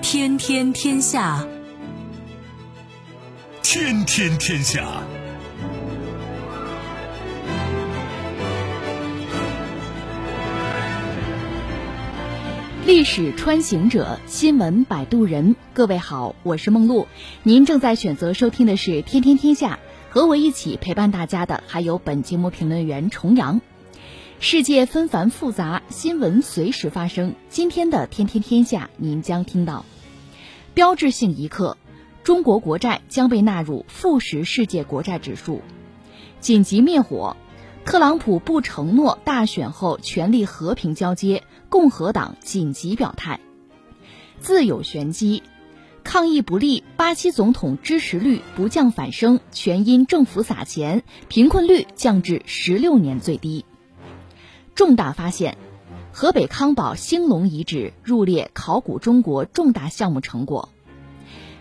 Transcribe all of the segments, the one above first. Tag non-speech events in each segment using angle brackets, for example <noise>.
天天天下，天天天下。历史穿行者，新闻摆渡人。各位好，我是梦露。您正在选择收听的是《天天天下》，和我一起陪伴大家的还有本节目评论员重阳。世界纷繁复杂，新闻随时发生。今天的《天天天下》，您将听到标志性一刻：中国国债将被纳入富时世界国债指数；紧急灭火。特朗普不承诺大选后权力和平交接，共和党紧急表态。自有玄机，抗疫不利，巴西总统支持率不降反升，全因政府撒钱，贫困率降至十六年最低。重大发现，河北康保兴隆遗址入列考古中国重大项目成果。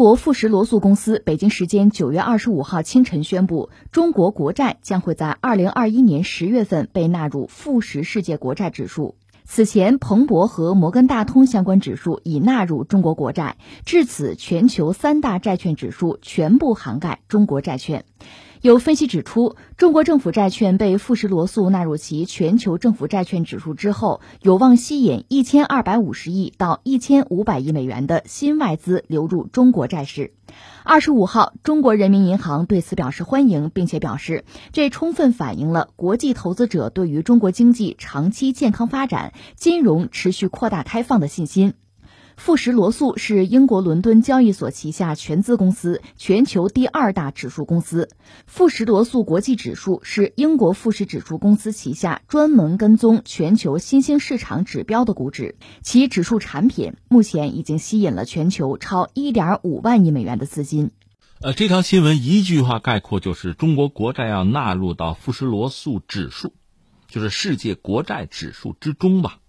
国富时罗素公司北京时间九月二十五号清晨宣布，中国国债将会在二零二一年十月份被纳入富时世界国债指数。此前，彭博和摩根大通相关指数已纳入中国国债，至此，全球三大债券指数全部涵盖中国债券。有分析指出，中国政府债券被富时罗素纳入其全球政府债券指数之后，有望吸引一千二百五十亿到一千五百亿美元的新外资流入中国债市。二十五号，中国人民银行对此表示欢迎，并且表示，这充分反映了国际投资者对于中国经济长期健康发展、金融持续扩大开放的信心。富时罗素是英国伦敦交易所旗下全资公司，全球第二大指数公司。富时罗素国际指数是英国富时指数公司旗下专门跟踪全球新兴市场指标的股指，其指数产品目前已经吸引了全球超一点五万亿美元的资金。呃，这条新闻一句话概括就是中国国债要纳入到富时罗素指数，就是世界国债指数之中吧。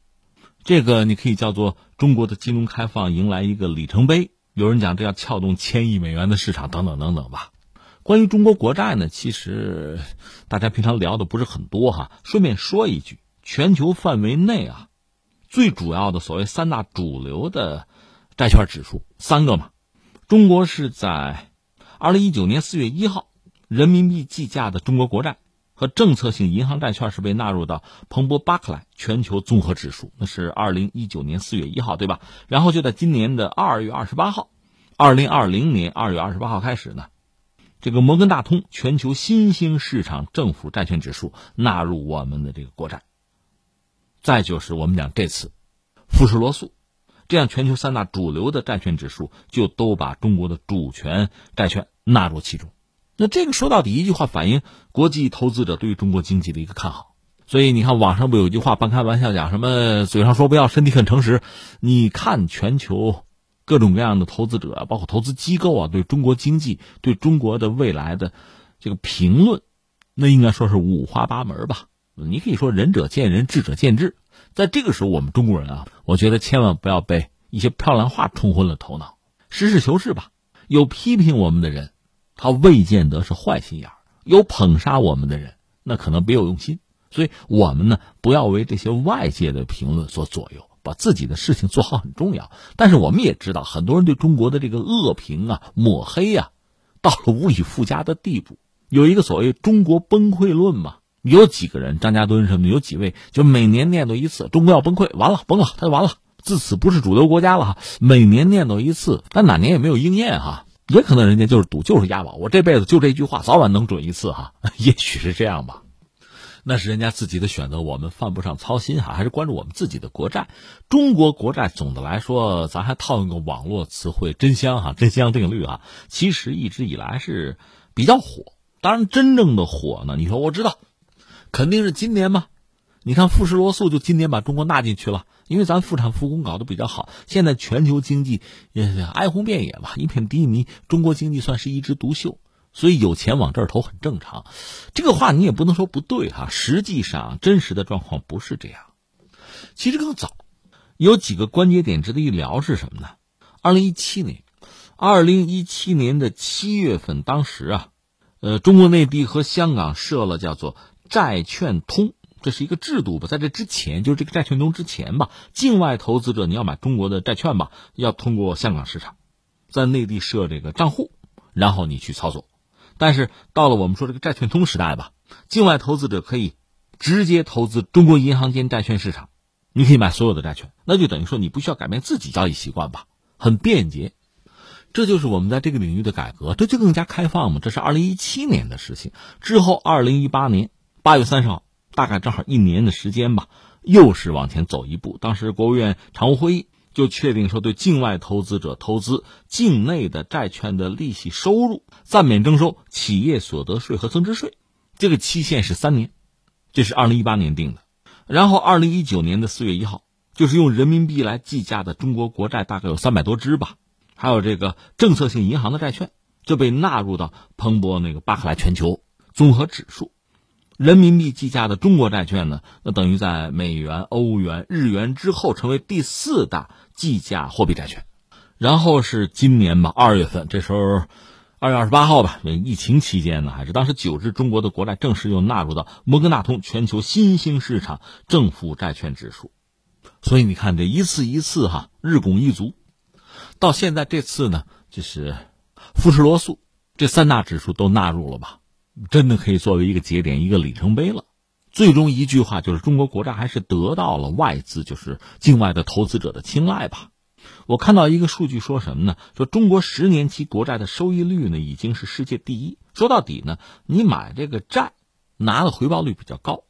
这个你可以叫做中国的金融开放迎来一个里程碑。有人讲这要撬动千亿美元的市场，等等等等吧。关于中国国债呢，其实大家平常聊的不是很多哈。顺便说一句，全球范围内啊，最主要的所谓三大主流的债券指数三个嘛，中国是在二零一九年四月一号人民币计价的中国国债。和政策性银行债券是被纳入到彭博巴克莱全球综合指数，那是二零一九年四月一号，对吧？然后就在今年的二月二十八号，二零二零年二月二十八号开始呢，这个摩根大通全球新兴市场政府债券指数纳入我们的这个国债。再就是我们讲这次，富时罗素，这样全球三大主流的债券指数就都把中国的主权债券纳入其中。那这个说到底一句话，反映国际投资者对于中国经济的一个看好。所以你看，网上不有一句话半开玩笑讲什么“嘴上说不要，身体很诚实”。你看全球各种各样的投资者，包括投资机构啊，对中国经济、对中国的未来的这个评论，那应该说是五花八门吧。你可以说仁者见仁，智者见智。在这个时候，我们中国人啊，我觉得千万不要被一些漂亮话冲昏了头脑。实事求是吧，有批评我们的人。他未见得是坏心眼，有捧杀我们的人，那可能别有用心。所以，我们呢，不要为这些外界的评论所左右，把自己的事情做好很重要。但是，我们也知道，很多人对中国的这个恶评啊、抹黑啊，到了无以复加的地步。有一个所谓“中国崩溃论”嘛，有几个人，张家墩什么的，有几位就每年念叨一次，中国要崩溃，完了，崩了，他就完了，自此不是主流国家了。每年念叨一次，但哪年也没有应验哈。也可能人家就是赌，就是押宝。我这辈子就这句话，早晚能准一次哈，<laughs> 也许是这样吧。那是人家自己的选择，我们犯不上操心哈，还是关注我们自己的国债。中国国债总的来说，咱还套用个网络词汇“真香”哈，“真香定律”啊，其实一直以来是比较火。当然，真正的火呢，你说我知道，肯定是今年嘛。你看富士罗素就今年把中国纳进去了，因为咱复产复工搞得比较好，现在全球经济也哀鸿遍野吧，一片低迷，中国经济算是一枝独秀。所以有钱往这儿投很正常，这个话你也不能说不对哈。实际上真实的状况不是这样。其实更早，有几个关节点值得一聊是什么呢？二零一七年，二零一七年的七月份，当时啊，呃，中国内地和香港设了叫做债券通，这是一个制度吧。在这之前，就是这个债券通之前吧，境外投资者你要买中国的债券吧，要通过香港市场，在内地设这个账户，然后你去操作。但是到了我们说这个债券通时代吧，境外投资者可以直接投资中国银行间债券市场，你可以买所有的债券，那就等于说你不需要改变自己交易习惯吧，很便捷。这就是我们在这个领域的改革，这就更加开放嘛。这是二零一七年的事情，之后二零一八年八月三十号，大概正好一年的时间吧，又是往前走一步。当时国务院常务会议。就确定说，对境外投资者投资境内的债券的利息收入暂免征收企业所得税和增值税，这个期限是三年，这是二零一八年定的。然后二零一九年的四月一号，就是用人民币来计价的中国国债大概有三百多只吧，还有这个政策性银行的债券就被纳入到彭博那个巴克莱全球综合指数。人民币计价的中国债券呢，那等于在美元、欧元、日元之后成为第四大计价货币债券。然后是今年吧，二月份，这时候二月二十八号吧，疫情期间呢，还是当时九只中国的国债正式又纳入到摩根大通全球新兴市场政府债券指数。所以你看，这一次一次哈，日拱一卒，到现在这次呢，就是富时罗素这三大指数都纳入了吧。真的可以作为一个节点、一个里程碑了。最终一句话就是，中国国债还是得到了外资，就是境外的投资者的青睐吧。我看到一个数据说什么呢？说中国十年期国债的收益率呢已经是世界第一。说到底呢，你买这个债拿的回报率比较高，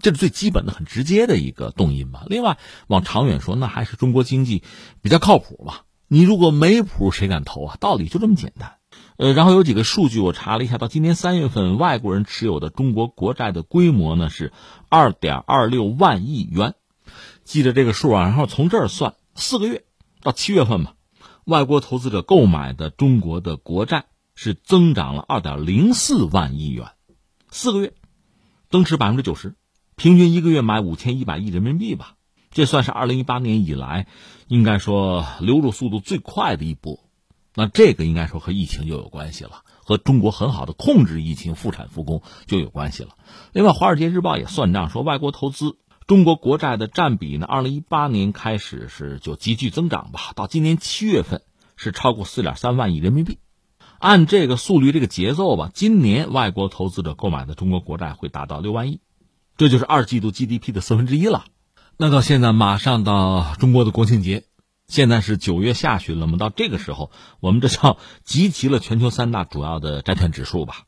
这是最基本的、很直接的一个动因吧。另外，往长远说，那还是中国经济比较靠谱吧。你如果没谱，谁敢投啊？道理就这么简单。呃，然后有几个数据我查了一下，到今年三月份，外国人持有的中国国债的规模呢是二点二六万亿元，记着这个数啊。然后从这儿算四个月到七月份吧，外国投资者购买的中国的国债是增长了二点零四万亿元，四个月增持百分之九十，平均一个月买五千一百亿人民币吧，这算是二零一八年以来应该说流入速度最快的一波。那这个应该说和疫情就有关系了，和中国很好的控制疫情、复产复工就有关系了。另外，《华尔街日报》也算账说，外国投资中国国债的占比呢，二零一八年开始是就急剧增长吧，到今年七月份是超过四点三万亿人民币。按这个速率、这个节奏吧，今年外国投资者购买的中国国债会达到六万亿，这就是二季度 GDP 的四分之一了。那到现在，马上到中国的国庆节。现在是九月下旬了嘛？到这个时候，我们这叫集齐了全球三大主要的债券指数吧。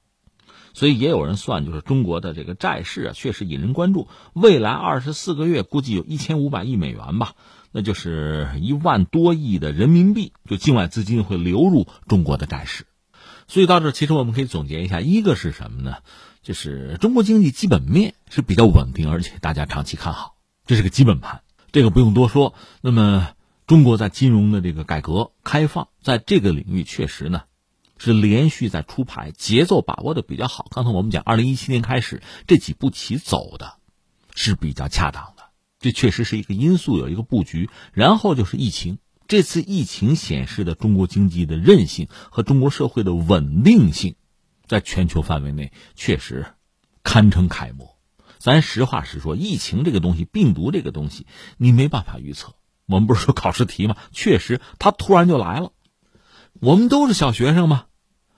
所以也有人算，就是中国的这个债市啊，确实引人关注。未来二十四个月，估计有一千五百亿美元吧，那就是一万多亿的人民币，就境外资金会流入中国的债市。所以到这，其实我们可以总结一下：一个是什么呢？就是中国经济基本面是比较稳定，而且大家长期看好，这是个基本盘，这个不用多说。那么。中国在金融的这个改革开放，在这个领域确实呢，是连续在出牌，节奏把握的比较好。刚才我们讲，二零一七年开始这几步棋走的，是比较恰当的。这确实是一个因素，有一个布局。然后就是疫情，这次疫情显示的中国经济的韧性和中国社会的稳定性，在全球范围内确实堪称楷模。咱实话实说，疫情这个东西，病毒这个东西，你没办法预测。我们不是说考试题吗？<laughs> 确实，他突然就来了。我们都是小学生嘛，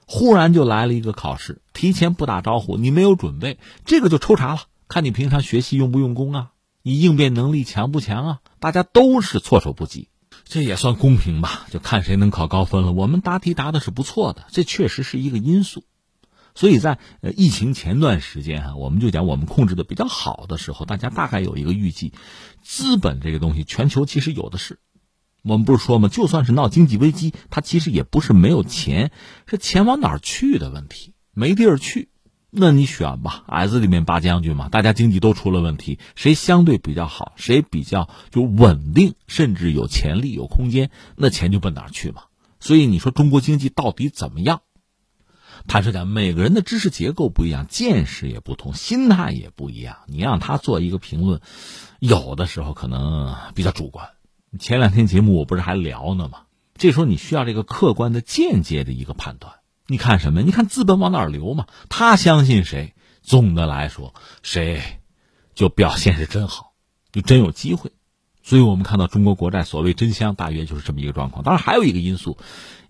忽然就来了一个考试，提前不打招呼，你没有准备，这个就抽查了，看你平常学习用不用功啊，你应变能力强不强啊？大家都是措手不及，这也算公平吧？就看谁能考高分了。我们答题答的是不错的，这确实是一个因素。所以在呃疫情前段时间哈，我们就讲我们控制的比较好的时候，大家大概有一个预计，资本这个东西全球其实有的是。我们不是说吗？就算是闹经济危机，它其实也不是没有钱，是钱往哪儿去的问题，没地儿去。那你选吧，矮子里面拔将军嘛，大家经济都出了问题，谁相对比较好，谁比较就稳定，甚至有潜力、有空间，那钱就奔哪儿去嘛。所以你说中国经济到底怎么样？坦率讲，每个人的知识结构不一样，见识也不同，心态也不一样。你让他做一个评论，有的时候可能比较主观。前两天节目我不是还聊呢吗？这时候你需要这个客观的、间接的一个判断。你看什么？你看资本往哪儿流嘛？他相信谁？总的来说，谁就表现是真好，就真有机会。所以我们看到中国国债所谓真香，大约就是这么一个状况。当然还有一个因素，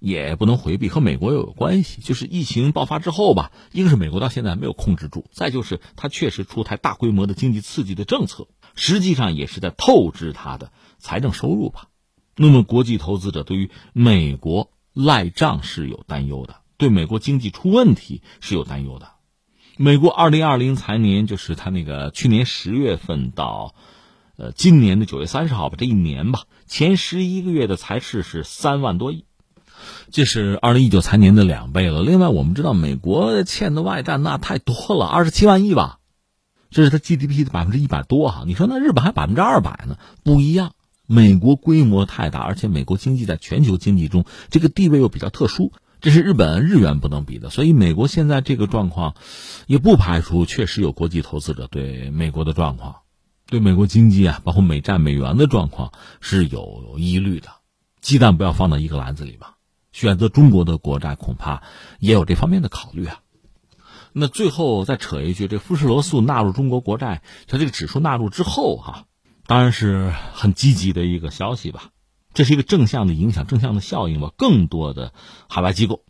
也不能回避，和美国又有关系，就是疫情爆发之后吧，一个是美国到现在没有控制住，再就是它确实出台大规模的经济刺激的政策，实际上也是在透支它的。财政收入吧，那么国际投资者对于美国赖账是有担忧的，对美国经济出问题是有担忧的。美国二零二零财年就是他那个去年十月份到，呃，今年的九月三十号吧，这一年吧，前十一个月的财赤是三万多亿，这是二零一九财年的两倍了。另外，我们知道美国欠的外债那太多了，二十七万亿吧，这是它 GDP 的百分之一百多哈。你说那日本还百分之二百呢，不一样。美国规模太大，而且美国经济在全球经济中这个地位又比较特殊，这是日本日元不能比的。所以美国现在这个状况，也不排除确实有国际投资者对美国的状况，对美国经济啊，包括美债、美元的状况是有疑虑的。鸡蛋不要放到一个篮子里吧，选择中国的国债恐怕也有这方面的考虑啊。那最后再扯一句，这富时罗素纳入中国国债，它这个指数纳入之后哈。当然是很积极的一个消息吧，这是一个正向的影响、正向的效应吧。更多的海外机构、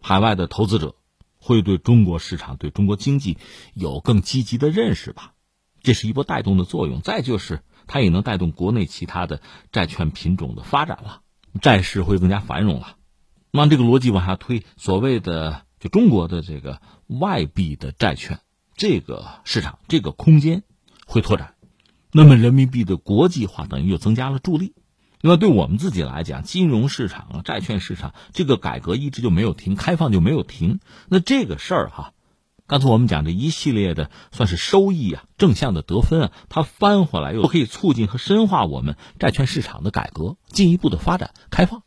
海外的投资者会对中国市场、对中国经济有更积极的认识吧，这是一波带动的作用。再就是它也能带动国内其他的债券品种的发展了，债市会更加繁荣了。那这个逻辑往下推，所谓的就中国的这个外币的债券这个市场、这个空间会拓展。那么人民币的国际化等于又增加了助力。那么对我们自己来讲，金融市场啊、债券市场这个改革一直就没有停，开放就没有停。那这个事儿哈，刚才我们讲这一系列的算是收益啊、正向的得分啊，它翻回来又可以促进和深化我们债券市场的改革，进一步的发展开放。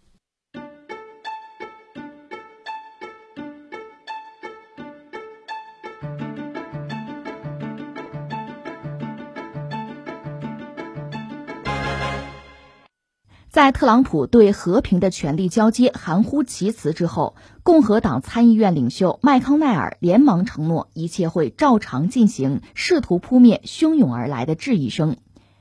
在特朗普对和平的权力交接含糊其辞之后，共和党参议院领袖麦康奈尔连忙承诺一切会照常进行，试图扑灭汹涌而来的质疑声。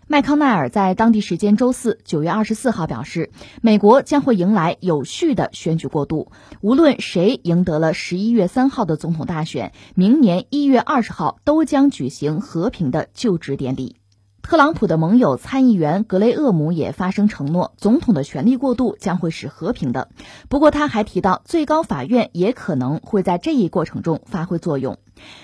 麦康奈尔在当地时间周四九月二十四号表示，美国将会迎来有序的选举过渡，无论谁赢得了十一月三号的总统大选，明年一月二十号都将举行和平的就职典礼。特朗普的盟友参议员格雷厄姆也发声承诺，总统的权力过渡将会是和平的。不过，他还提到，最高法院也可能会在这一过程中发挥作用。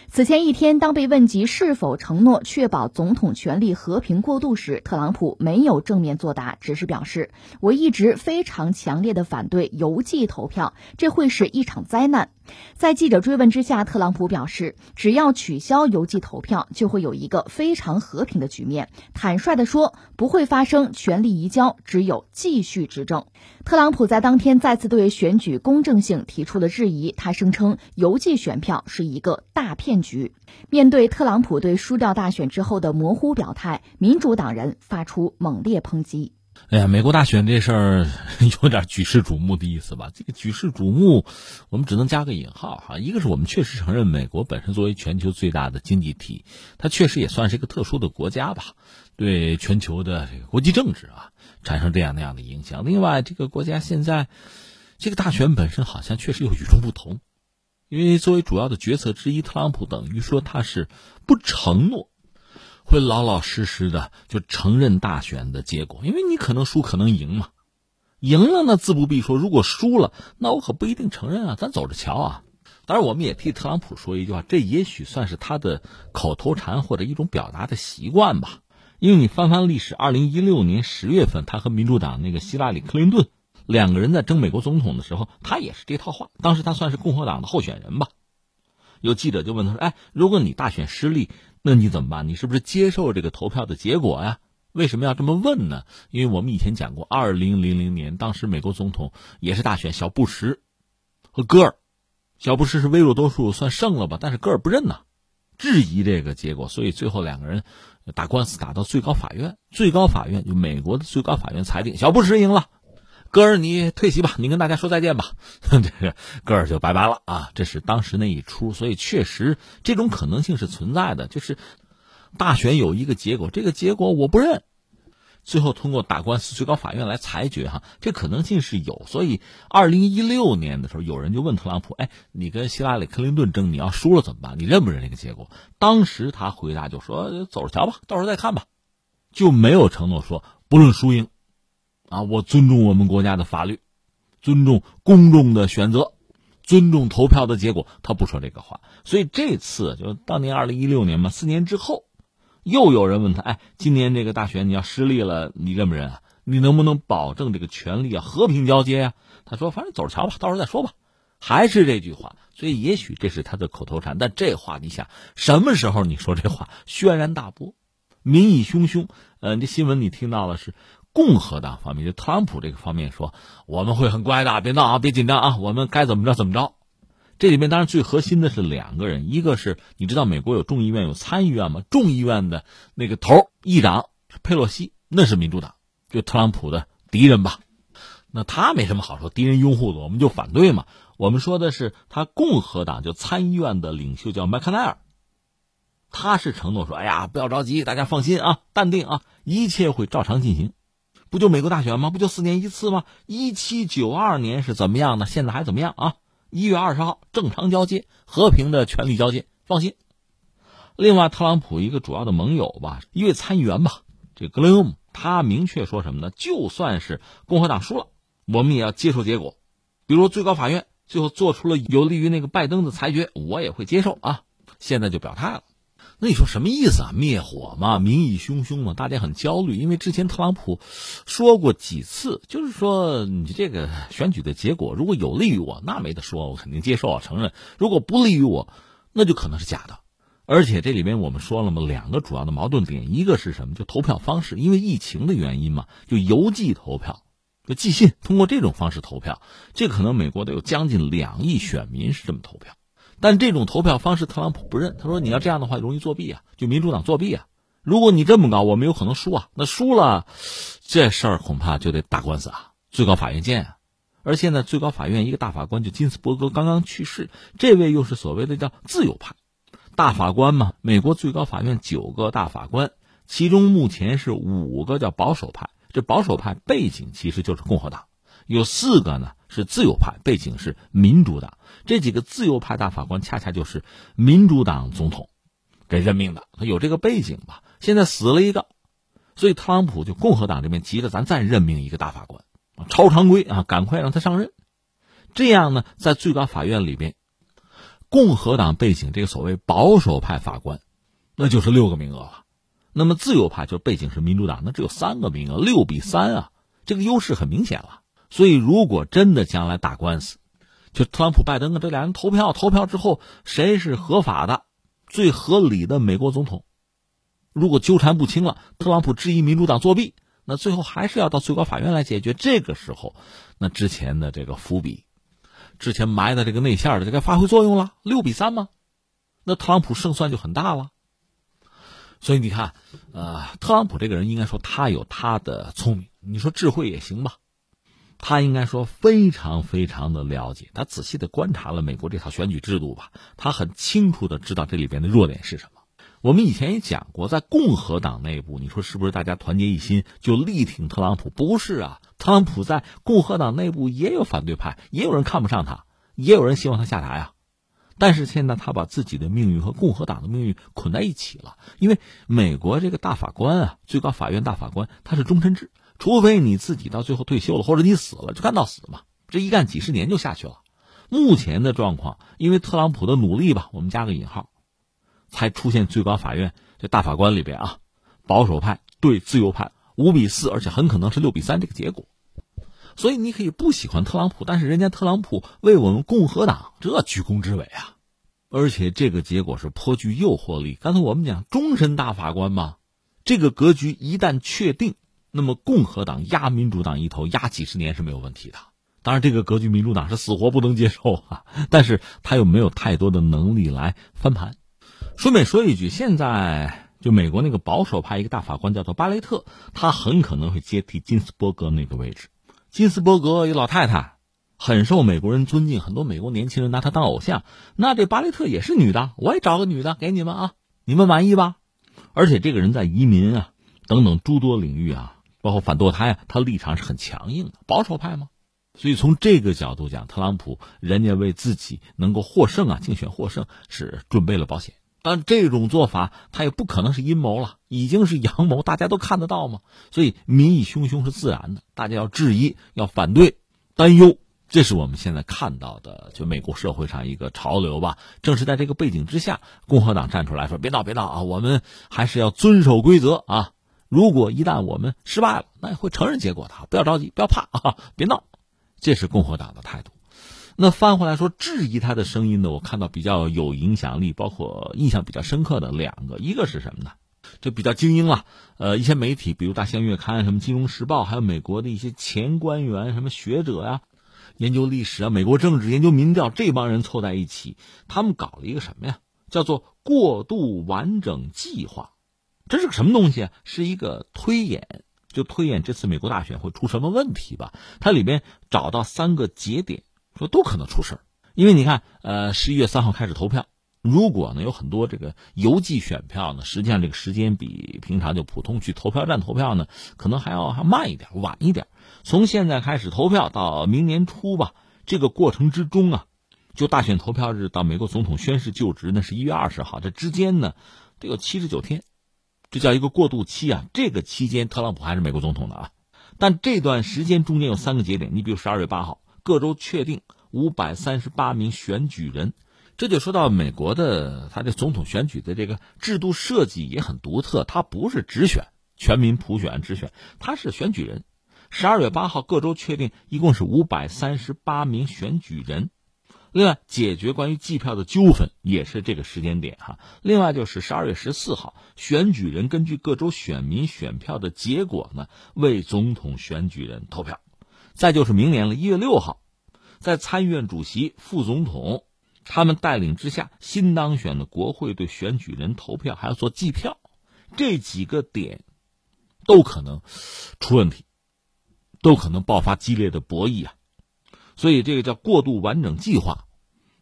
此前一天，当被问及是否承诺确保总统权力和平过渡时，特朗普没有正面作答，只是表示：“我一直非常强烈的反对邮寄投票，这会是一场灾难。”在记者追问之下，特朗普表示：“只要取消邮寄投票，就会有一个非常和平的局面。”坦率地说，不会发生权力移交，只有继续执政。特朗普在当天再次对选举公正性提出了质疑，他声称邮寄选票是一个大骗局。面对特朗普对输掉大选之后的模糊表态，民主党人发出猛烈抨击。哎呀，美国大选这事儿 <laughs> 有点举世瞩目的意思吧？这个举世瞩目，我们只能加个引号哈。一个是我们确实承认，美国本身作为全球最大的经济体，它确实也算是一个特殊的国家吧，对全球的这个国际政治啊产生这样那样的影响。另外，这个国家现在这个大选本身好像确实有与众不同，因为作为主要的决策之一，特朗普等于说他是不承诺。会老老实实的就承认大选的结果，因为你可能输，可能赢嘛。赢了那自不必说，如果输了，那我可不一定承认啊。咱走着瞧啊。当然，我们也替特朗普说一句话，这也许算是他的口头禅或者一种表达的习惯吧。因为你翻翻历史，二零一六年十月份，他和民主党那个希拉里·克林顿两个人在争美国总统的时候，他也是这套话。当时他算是共和党的候选人吧。有记者就问他说：“哎，如果你大选失利，那你怎么办？你是不是接受这个投票的结果呀？为什么要这么问呢？因为我们以前讲过，二零零零年当时美国总统也是大选，小布什和戈尔，小布什是微弱多数算胜了吧，但是戈尔不认呐，质疑这个结果，所以最后两个人。”打官司打到最高法院，最高法院就美国的最高法院裁定小布什赢了，戈尔你退席吧，你跟大家说再见吧，<laughs> 这个戈尔就拜拜了啊！这是当时那一出，所以确实这种可能性是存在的，就是大选有一个结果，这个结果我不认。最后通过打官司，最高法院来裁决哈，这可能性是有。所以，二零一六年的时候，有人就问特朗普：“哎，你跟希拉里·克林顿争，你要输了怎么办？你认不认这个结果？”当时他回答就说：“走着瞧吧，到时候再看吧。”就没有承诺说不论输赢，啊，我尊重我们国家的法律，尊重公众的选择，尊重投票的结果。他不说这个话。所以这次就当年二零一六年嘛，四年之后。又有人问他：“哎，今年这个大选你要失利了，你认不认啊？你能不能保证这个权力啊和平交接呀？”他说：“反正走着瞧吧，到时候再说吧。”还是这句话，所以也许这是他的口头禅。但这话你想，什么时候你说这话轩然大波，民意汹汹？呃，这新闻你听到了是共和党方面，就特朗普这个方面说：“我们会很乖的，别闹啊，别紧张啊，我们该怎么着怎么着。”这里面当然最核心的是两个人，一个是你知道美国有众议院有参议院吗？众议院的那个头议长佩洛西，那是民主党，就特朗普的敌人吧？那他没什么好说，敌人拥护的我们就反对嘛。我们说的是他共和党就参议院的领袖叫麦康奈尔，他是承诺说：“哎呀，不要着急，大家放心啊，淡定啊，一切会照常进行。不就美国大选吗？不就四年一次吗？一七九二年是怎么样的？现在还怎么样啊？”一月二十号正常交接，和平的权力交接，放心。另外，特朗普一个主要的盟友吧，一位参议员吧，这格雷厄姆，他明确说什么呢？就算是共和党输了，我们也要接受结果。比如最高法院最后做出了有利于那个拜登的裁决，我也会接受啊。现在就表态了。那你说什么意思啊？灭火嘛，民意汹汹嘛，大家很焦虑，因为之前特朗普说过几次，就是说你这个选举的结果如果有利于我，那没得说，我肯定接受啊，承认；如果不利于我，那就可能是假的。而且这里面我们说了嘛，两个主要的矛盾点，一个是什么？就投票方式，因为疫情的原因嘛，就邮寄投票，就寄信，通过这种方式投票，这可能美国得有将近两亿选民是这么投票。但这种投票方式，特朗普不认。他说：“你要这样的话，容易作弊啊，就民主党作弊啊。如果你这么搞，我们有可能输啊。那输了，这事儿恐怕就得打官司啊，最高法院见啊。而现在最高法院一个大法官就金斯伯格刚刚去世，这位又是所谓的叫自由派大法官嘛。美国最高法院九个大法官，其中目前是五个叫保守派，这保守派背景其实就是共和党。”有四个呢是自由派，背景是民主党。这几个自由派大法官恰恰就是民主党总统给任命的，他有这个背景吧？现在死了一个，所以特朗普就共和党这边急着咱再任命一个大法官，超常规啊，赶快让他上任。这样呢，在最高法院里边，共和党背景这个所谓保守派法官，那就是六个名额了。那么自由派就背景是民主党，那只有三个名额，六比三啊，这个优势很明显了。所以，如果真的将来打官司，就特朗普、拜登啊，这俩人投票，投票之后谁是合法的、最合理的美国总统？如果纠缠不清了，特朗普质疑民主党作弊，那最后还是要到最高法院来解决。这个时候，那之前的这个伏笔，之前埋的这个内线的就该发挥作用了。六比三吗？那特朗普胜算就很大了。所以你看，呃，特朗普这个人应该说他有他的聪明，你说智慧也行吧。他应该说非常非常的了解，他仔细的观察了美国这套选举制度吧，他很清楚的知道这里边的弱点是什么。我们以前也讲过，在共和党内部，你说是不是大家团结一心就力挺特朗普？不是啊，特朗普在共和党内部也有反对派，也有人看不上他，也有人希望他下台啊。但是现在他把自己的命运和共和党的命运捆在一起了，因为美国这个大法官啊，最高法院大法官他是终身制。除非你自己到最后退休了，或者你死了，就干到死嘛。这一干几十年就下去了。目前的状况，因为特朗普的努力吧，我们加个引号，才出现最高法院这大法官里边啊，<laughs> 保守派对自由派五比四，而且很可能是六比三这个结果。所以你可以不喜欢特朗普，但是人家特朗普为我们共和党这居功至伟啊，而且这个结果是颇具诱惑力。刚才我们讲终身大法官嘛，这个格局一旦确定，那么共和党压民主党一头压几十年是没有问题的。当然，这个格局民主党是死活不能接受啊，<laughs> 但是他又没有太多的能力来翻盘。顺便说一句，现在就美国那个保守派一个大法官叫做巴雷特，他很可能会接替金斯伯格那个位置。金斯伯格一老太太，很受美国人尊敬，很多美国年轻人拿她当偶像。那这巴雷特也是女的，我也找个女的给你们啊，你们满意吧？而且这个人在移民啊等等诸多领域啊，包括反堕胎啊，他立场是很强硬的，保守派嘛。所以从这个角度讲，特朗普人家为自己能够获胜啊，竞选获胜是准备了保险。但这种做法他也不可能是阴谋了，已经是阳谋，大家都看得到嘛。所以民意汹汹是自然的，大家要质疑、要反对、担忧，这是我们现在看到的，就美国社会上一个潮流吧。正是在这个背景之下，共和党站出来说：“别闹，别闹啊，我们还是要遵守规则啊。如果一旦我们失败了，那也会承认结果的，不要着急，不要怕啊，别闹。”这是共和党的态度。那翻回来说，质疑他的声音呢？我看到比较有影响力，包括印象比较深刻的两个，一个是什么呢？就比较精英了。呃，一些媒体，比如《大西洋月刊》、什么《金融时报》，还有美国的一些前官员、什么学者呀，研究历史啊、美国政治、研究民调，这帮人凑在一起，他们搞了一个什么呀？叫做过渡完整计划。这是个什么东西啊？是一个推演。就推演这次美国大选会出什么问题吧？它里边找到三个节点，说都可能出事儿。因为你看，呃，十一月三号开始投票，如果呢有很多这个邮寄选票呢，实际上这个时间比平常就普通去投票站投票呢，可能还要还慢一点，晚一点。从现在开始投票到明年初吧，这个过程之中啊，就大选投票日到美国总统宣誓就职那是一月二十号，这之间呢得有七十九天。这叫一个过渡期啊！这个期间，特朗普还是美国总统的啊。但这段时间中间有三个节点，你比如十二月八号，各州确定五百三十八名选举人，这就说到美国的他这总统选举的这个制度设计也很独特，它不是直选、全民普选、直选，它是选举人。十二月八号，各州确定一共是五百三十八名选举人。另外，解决关于计票的纠纷也是这个时间点哈。另外就是十二月十四号，选举人根据各州选民选票的结果呢，为总统选举人投票。再就是明年了，一月六号，在参议院主席、副总统他们带领之下，新当选的国会对选举人投票，还要做计票。这几个点都可能出问题，都可能爆发激烈的博弈啊。所以这个叫过渡完整计划。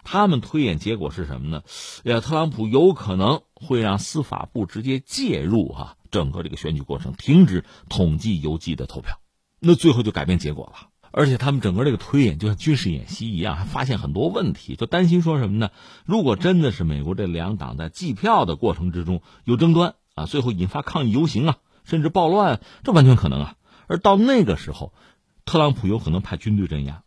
他们推演结果是什么呢？呀，特朗普有可能会让司法部直接介入哈，整个这个选举过程停止统计邮寄的投票，那最后就改变结果了。而且他们整个这个推演就像军事演习一样，还发现很多问题，就担心说什么呢？如果真的是美国这两党在计票的过程之中有争端啊，最后引发抗议游行啊，甚至暴乱，这完全可能啊。而到那个时候，特朗普有可能派军队镇压。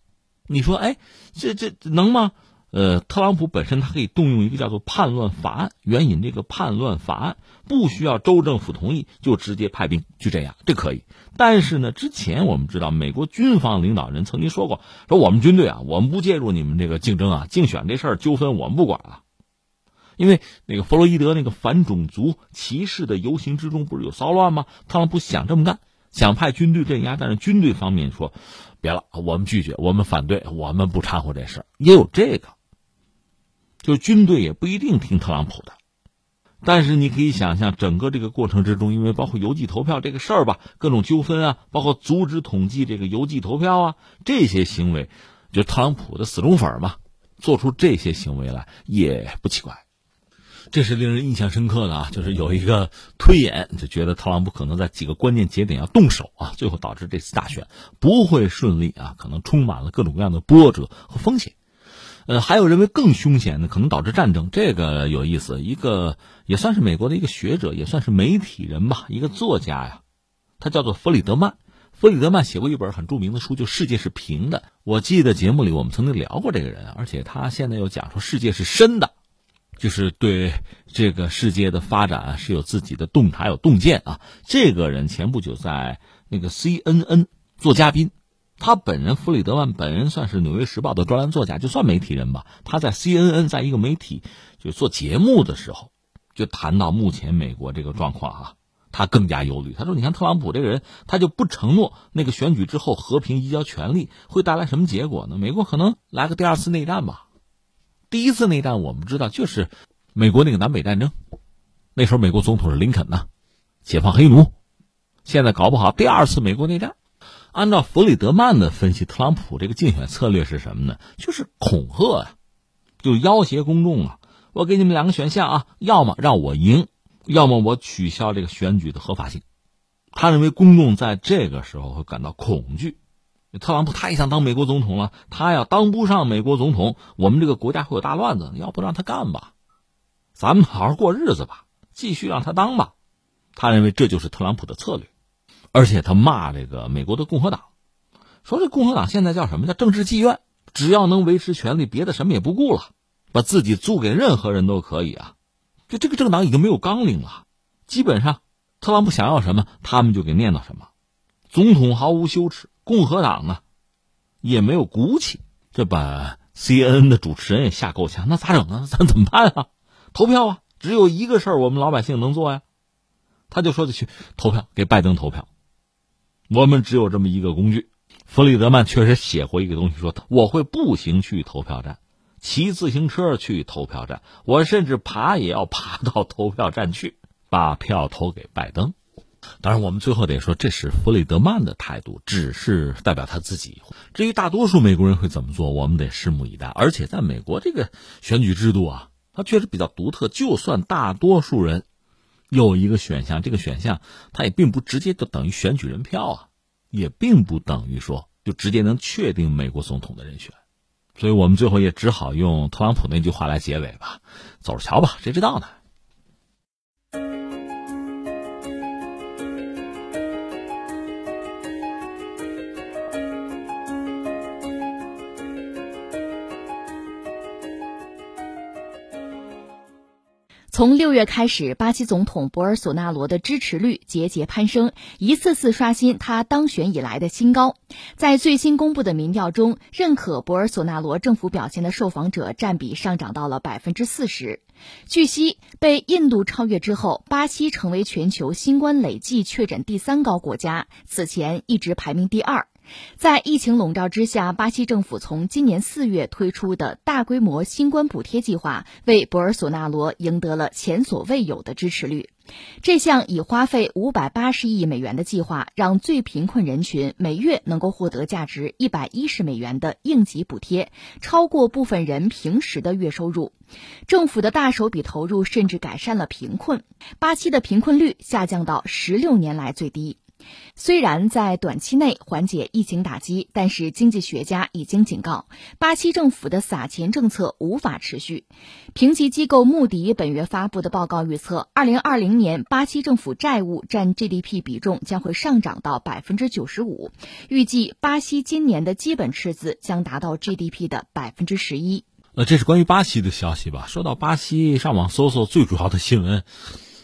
你说，哎，这这能吗？呃，特朗普本身他可以动用一个叫做叛乱法案，援引这个叛乱法案，不需要州政府同意就直接派兵去镇压，这可以。但是呢，之前我们知道，美国军方领导人曾经说过，说我们军队啊，我们不介入你们这个竞争啊，竞选这事儿纠纷我们不管了。因为那个弗洛伊德那个反种族歧视的游行之中不是有骚乱吗？特朗普想这么干，想派军队镇压，但是军队方面说，别了，我们拒绝，我们反对，我们不掺和这事儿，也有这个。就军队也不一定听特朗普的，但是你可以想象，整个这个过程之中，因为包括邮寄投票这个事儿吧，各种纠纷啊，包括阻止统计这个邮寄投票啊，这些行为，就特朗普的死忠粉嘛，做出这些行为来也不奇怪。这是令人印象深刻的啊，就是有一个推演，就觉得特朗普可能在几个关键节点要动手啊，最后导致这次大选不会顺利啊，可能充满了各种各样的波折和风险。呃，还有认为更凶险的，可能导致战争。这个有意思，一个也算是美国的一个学者，也算是媒体人吧，一个作家呀，他叫做弗里德曼。弗里德曼写过一本很著名的书，就《世界是平的》。我记得节目里我们曾经聊过这个人，而且他现在又讲说世界是深的，就是对这个世界的发展是有自己的洞察、有洞见啊。这个人前不久在那个 CNN 做嘉宾，他本人弗里德曼本人算是《纽约时报》的专栏作家，就算媒体人吧。他在 CNN 在一个媒体就做节目的时候，就谈到目前美国这个状况哈。他更加忧虑。他说：“你看特朗普这个人，他就不承诺那个选举之后和平移交权力会带来什么结果呢？美国可能来个第二次内战吧。第一次内战我们知道就是美国那个南北战争，那时候美国总统是林肯呐，解放黑奴。现在搞不好第二次美国内战。按照弗里德曼的分析，特朗普这个竞选策略是什么呢？就是恐吓呀，就要挟公众啊。我给你们两个选项啊，要么让我赢。”要么我取消这个选举的合法性，他认为公众在这个时候会感到恐惧。特朗普他也想当美国总统了，他要当不上美国总统，我们这个国家会有大乱子。要不让他干吧，咱们好好过日子吧，继续让他当吧。他认为这就是特朗普的策略，而且他骂这个美国的共和党，说这共和党现在叫什么叫政治妓院，只要能维持权力，别的什么也不顾了，把自己租给任何人都可以啊。就这个政党已经没有纲领了，基本上，特朗普想要什么，他们就给念叨什么。总统毫无羞耻，共和党呢，也没有骨气。这把 CNN 的主持人也吓够呛。那咋整啊？咱怎么办啊？投票啊！只有一个事儿，我们老百姓能做呀。他就说的去投票，给拜登投票。我们只有这么一个工具。弗里德曼确实写过一个东西，说我会步行去投票站。骑自行车去投票站，我甚至爬也要爬到投票站去，把票投给拜登。当然，我们最后得说，这是弗里德曼的态度，只是代表他自己。至于大多数美国人会怎么做，我们得拭目以待。而且，在美国这个选举制度啊，它确实比较独特。就算大多数人有一个选项，这个选项它也并不直接就等于选举人票啊，也并不等于说就直接能确定美国总统的人选。所以我们最后也只好用特朗普那句话来结尾吧，走着瞧吧，谁知道呢？从六月开始，巴西总统博尔索纳罗的支持率节节攀升，一次次刷新他当选以来的新高。在最新公布的民调中，认可博尔索纳罗政府表现的受访者占比上涨到了百分之四十。据悉，被印度超越之后，巴西成为全球新冠累计确诊第三高国家，此前一直排名第二。在疫情笼罩之下，巴西政府从今年四月推出的大规模新冠补贴计划，为博尔索纳罗赢得了前所未有的支持率。这项已花费五百八十亿美元的计划，让最贫困人群每月能够获得价值一百一十美元的应急补贴，超过部分人平时的月收入。政府的大手笔投入甚至改善了贫困，巴西的贫困率下降到十六年来最低。虽然在短期内缓解疫情打击，但是经济学家已经警告，巴西政府的撒钱政策无法持续。评级机构穆迪本月发布的报告预测，二零二零年巴西政府债务占 GDP 比重将会上涨到百分之九十五，预计巴西今年的基本赤字将达到 GDP 的百分之十一。呃，这是关于巴西的消息吧？说到巴西，上网搜索最主要的新闻。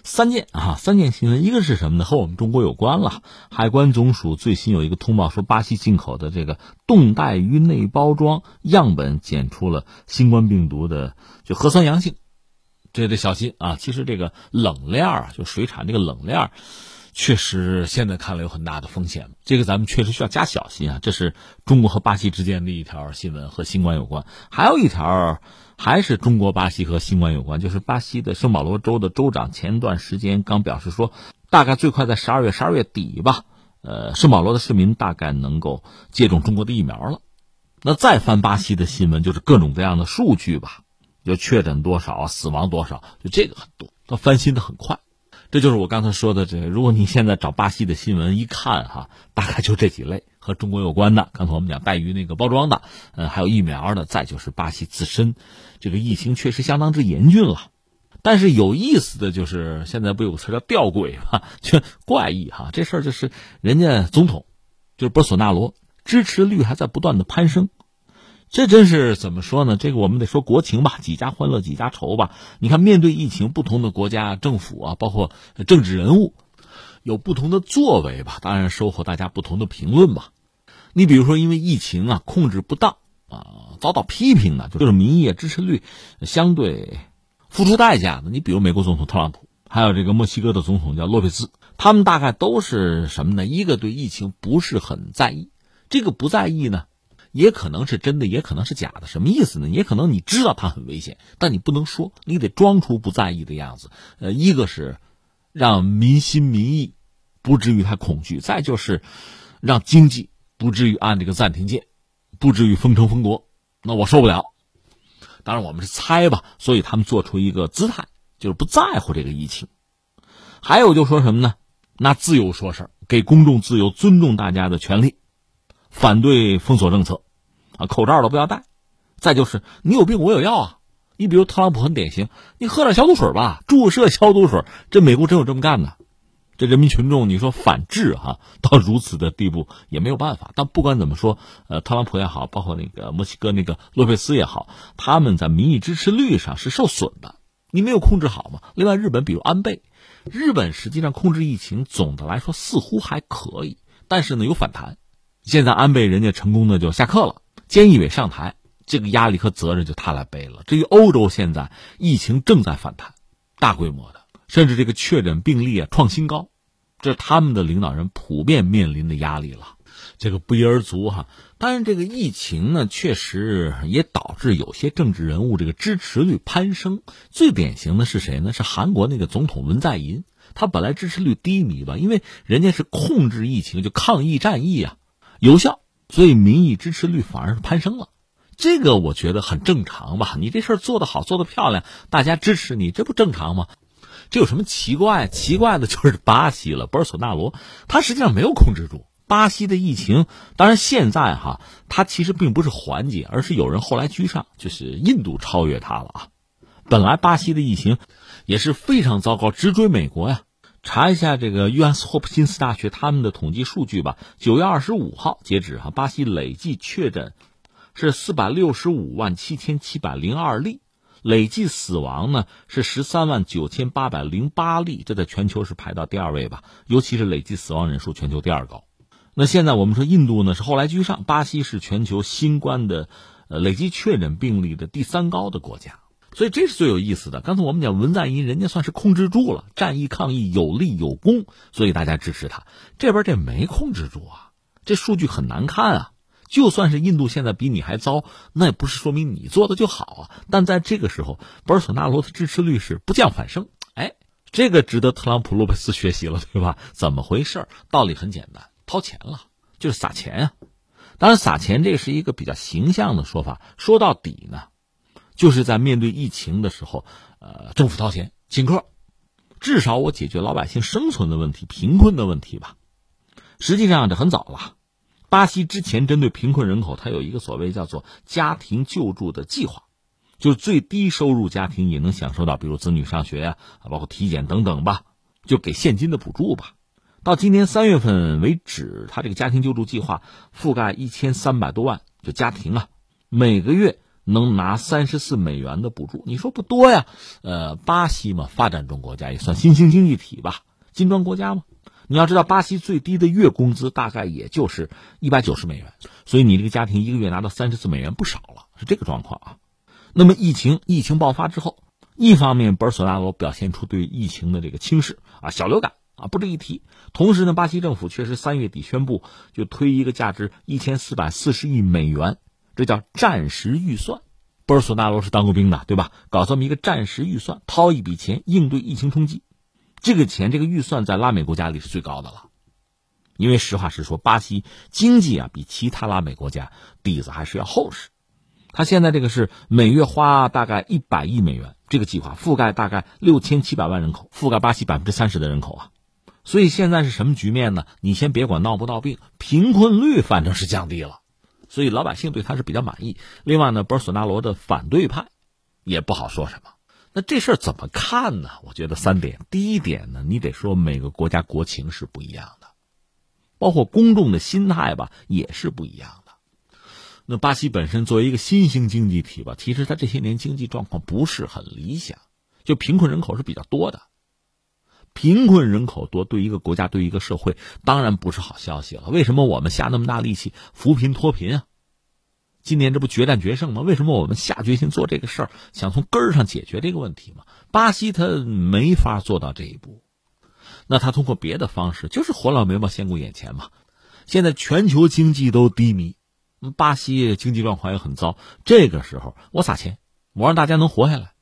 三件啊，三件新闻，一个是什么呢？和我们中国有关了。海关总署最新有一个通报说，巴西进口的这个冻带鱼内包装样本检出了新冠病毒的就核酸阳性，这得小心啊。其实这个冷链啊，就水产这个冷链。确实，现在看来有很大的风险，这个咱们确实需要加小心啊。这是中国和巴西之间的一条新闻，和新冠有关。还有一条，还是中国巴西和新冠有关，就是巴西的圣保罗州的州长前段时间刚表示说，大概最快在十二月十二月底吧，呃，圣保罗的市民大概能够接种中国的疫苗了。那再翻巴西的新闻，就是各种各样的数据吧，就确诊多少，死亡多少，就这个很多，它翻新的很快。这就是我刚才说的，这如果你现在找巴西的新闻一看哈，大概就这几类和中国有关的。刚才我们讲带鱼那个包装的，呃，还有疫苗的，再就是巴西自身，这个疫情确实相当之严峻了。但是有意思的就是，现在不有个词叫吊诡吗？<laughs> 就怪异哈，这事儿就是人家总统就是博索纳罗，支持率还在不断的攀升。这真是怎么说呢？这个我们得说国情吧，几家欢乐几家愁吧。你看，面对疫情，不同的国家政府啊，包括政治人物，有不同的作为吧。当然，收获大家不同的评论吧。你比如说，因为疫情啊控制不当啊，遭到批评呢，就是民意支持率相对付出代价的。你比如美国总统特朗普，还有这个墨西哥的总统叫洛佩兹，他们大概都是什么呢？一个对疫情不是很在意，这个不在意呢？也可能是真的，也可能是假的。什么意思呢？也可能你知道它很危险，但你不能说，你得装出不在意的样子。呃，一个是让民心民意不至于太恐惧，再就是让经济不至于按这个暂停键，不至于封城封国。那我受不了。当然我们是猜吧，所以他们做出一个姿态，就是不在乎这个疫情。还有就说什么呢？拿自由说事，给公众自由，尊重大家的权利。反对封锁政策，啊，口罩都不要戴。再就是你有病我有药啊。你比如特朗普很典型，你喝点消毒水吧，注射消毒水。这美国真有这么干的？这人民群众你说反制哈，到如此的地步也没有办法。但不管怎么说，呃，特朗普也好，包括那个墨西哥那个洛佩斯也好，他们在民意支持率上是受损的。你没有控制好嘛？另外，日本比如安倍，日本实际上控制疫情总的来说似乎还可以，但是呢有反弹。现在安倍人家成功的就下课了，菅义伟上台，这个压力和责任就他来背了。至于欧洲，现在疫情正在反弹，大规模的，甚至这个确诊病例啊创新高，这是他们的领导人普遍面临的压力了。这个不一而足哈。当然，这个疫情呢，确实也导致有些政治人物这个支持率攀升。最典型的是谁呢？是韩国那个总统文在寅，他本来支持率低迷吧，因为人家是控制疫情，就抗疫战役啊。有效，所以民意支持率反而攀升了，这个我觉得很正常吧？你这事儿做得好，做得漂亮，大家支持你，这不正常吗？这有什么奇怪？奇怪的就是巴西了，博尔索纳罗他实际上没有控制住巴西的疫情。当然现在哈，他其实并不是缓解，而是有人后来居上，就是印度超越他了啊。本来巴西的疫情也是非常糟糕，直追美国呀。查一下这个约翰斯霍普金斯大学他们的统计数据吧。九月二十五号截止哈，巴西累计确诊是四百六十五万七千七百零二例，累计死亡呢是十三万九千八百零八例，这在全球是排到第二位吧。尤其是累计死亡人数全球第二高。那现在我们说印度呢是后来居上，巴西是全球新冠的呃累计确诊病例的第三高的国家。所以这是最有意思的。刚才我们讲文在寅，人家算是控制住了，战役抗疫有立有功，所以大家支持他。这边这没控制住啊，这数据很难看啊。就算是印度现在比你还糟，那也不是说明你做的就好啊。但在这个时候，博尔索纳罗的支持率是不降反升，哎，这个值得特朗普、洛佩斯学习了，对吧？怎么回事？道理很简单，掏钱了，就是撒钱啊。当然，撒钱这是一个比较形象的说法。说到底呢。就是在面对疫情的时候，呃，政府掏钱请客，至少我解决老百姓生存的问题、贫困的问题吧。实际上这很早了，巴西之前针对贫困人口，它有一个所谓叫做家庭救助的计划，就是最低收入家庭也能享受到，比如子女上学呀，包括体检等等吧，就给现金的补助吧。到今年三月份为止，他这个家庭救助计划覆盖一千三百多万就家庭啊，每个月。能拿三十四美元的补助，你说不多呀？呃，巴西嘛，发展中国家也算新兴经济体吧，金砖国家嘛。你要知道，巴西最低的月工资大概也就是一百九十美元，所以你这个家庭一个月拿到三十四美元不少了，是这个状况啊。那么疫情疫情爆发之后，一方面，博尔索纳罗表现出对疫情的这个轻视啊，小流感啊不值一提。同时呢，巴西政府确实三月底宣布就推一个价值一千四百四十亿美元。这叫战时预算，波尔索纳罗是当过兵的，对吧？搞这么一个战时预算，掏一笔钱应对疫情冲击，这个钱这个预算在拉美国家里是最高的了。因为实话实说，巴西经济啊比其他拉美国家底子还是要厚实。他现在这个是每月花大概一百亿美元，这个计划覆盖大概六千七百万人口，覆盖巴西百分之三十的人口啊。所以现在是什么局面呢？你先别管闹不闹病，贫困率反正是降低了。所以老百姓对他是比较满意。另外呢，博尔索纳罗的反对派也不好说什么。那这事儿怎么看呢？我觉得三点。第一点呢，你得说每个国家国情是不一样的，包括公众的心态吧，也是不一样的。那巴西本身作为一个新兴经济体吧，其实它这些年经济状况不是很理想，就贫困人口是比较多的。贫困人口多，对一个国家、对一个社会，当然不是好消息了。为什么我们下那么大力气扶贫脱贫啊？今年这不决战决胜吗？为什么我们下决心做这个事儿，想从根儿上解决这个问题吗？巴西他没法做到这一步，那他通过别的方式，就是活老眉毛先顾眼前嘛。现在全球经济都低迷，巴西经济状况也很糟，这个时候我撒钱，我让大家能活下来，